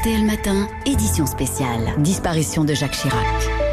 RTL Matin, édition spéciale. Disparition de Jacques Chirac.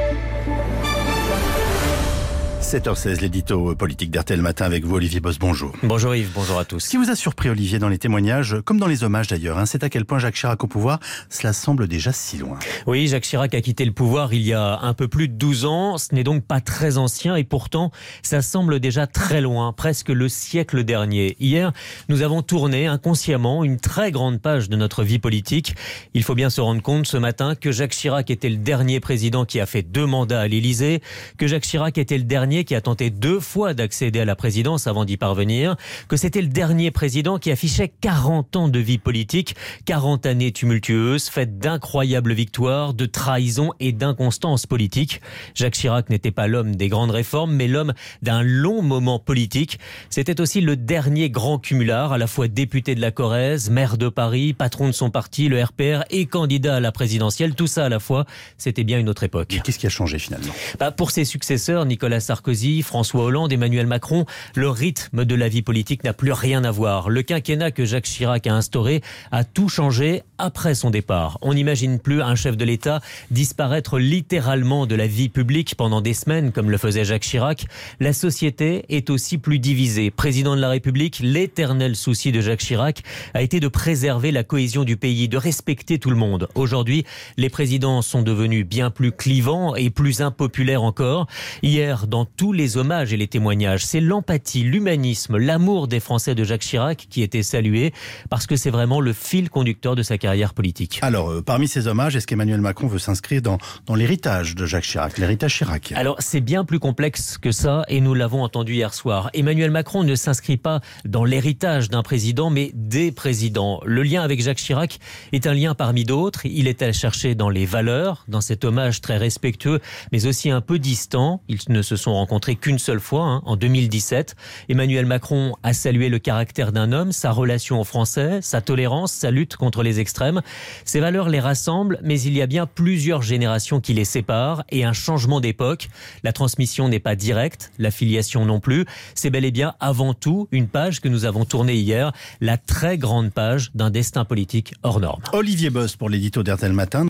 7h16, l'édito politique d'RTL Matin avec vous, Olivier Boss. Bonjour. Bonjour Yves, bonjour à tous. Ce qui vous a surpris, Olivier, dans les témoignages, comme dans les hommages d'ailleurs, hein, c'est à quel point Jacques Chirac au pouvoir, cela semble déjà si loin. Oui, Jacques Chirac a quitté le pouvoir il y a un peu plus de 12 ans. Ce n'est donc pas très ancien et pourtant, ça semble déjà très loin, presque le siècle dernier. Hier, nous avons tourné inconsciemment une très grande page de notre vie politique. Il faut bien se rendre compte ce matin que Jacques Chirac était le dernier président qui a fait deux mandats à l'Élysée, que Jacques Chirac était le dernier qui a tenté deux fois d'accéder à la présidence avant d'y parvenir, que c'était le dernier président qui affichait 40 ans de vie politique, 40 années tumultueuses, faites d'incroyables victoires, de trahisons et d'inconstance politique. Jacques Chirac n'était pas l'homme des grandes réformes, mais l'homme d'un long moment politique. C'était aussi le dernier grand cumulard, à la fois député de la Corrèze, maire de Paris, patron de son parti, le RPR, et candidat à la présidentielle. Tout ça à la fois, c'était bien une autre époque. Qu'est-ce qui a changé finalement? Bah, Pour ses successeurs, Nicolas Sarkozy, François Hollande, Emmanuel Macron, le rythme de la vie politique n'a plus rien à voir. Le quinquennat que Jacques Chirac a instauré a tout changé après son départ. On n'imagine plus un chef de l'État disparaître littéralement de la vie publique pendant des semaines comme le faisait Jacques Chirac. La société est aussi plus divisée. Président de la République, l'éternel souci de Jacques Chirac a été de préserver la cohésion du pays, de respecter tout le monde. Aujourd'hui, les présidents sont devenus bien plus clivants et plus impopulaires encore. Hier, dans tous les hommages et les témoignages. C'est l'empathie, l'humanisme, l'amour des Français de Jacques Chirac qui était salué parce que c'est vraiment le fil conducteur de sa carrière politique. Alors, euh, parmi ces hommages, est-ce qu'Emmanuel Macron veut s'inscrire dans, dans l'héritage de Jacques Chirac, l'héritage Chirac Alors, c'est bien plus complexe que ça et nous l'avons entendu hier soir. Emmanuel Macron ne s'inscrit pas dans l'héritage d'un président, mais des présidents. Le lien avec Jacques Chirac est un lien parmi d'autres. Il est à chercher dans les valeurs, dans cet hommage très respectueux, mais aussi un peu distant. Ils ne se sont rencontrés qu'une seule fois, hein, en 2017. Emmanuel Macron a salué le caractère d'un homme, sa relation aux Français, sa tolérance, sa lutte contre les extrêmes. Ces valeurs les rassemblent, mais il y a bien plusieurs générations qui les séparent et un changement d'époque. La transmission n'est pas directe, la filiation non plus. C'est bel et bien avant tout une page que nous avons tournée hier, la très grande page d'un destin politique hors norme. Olivier Boss pour l'édito Matin.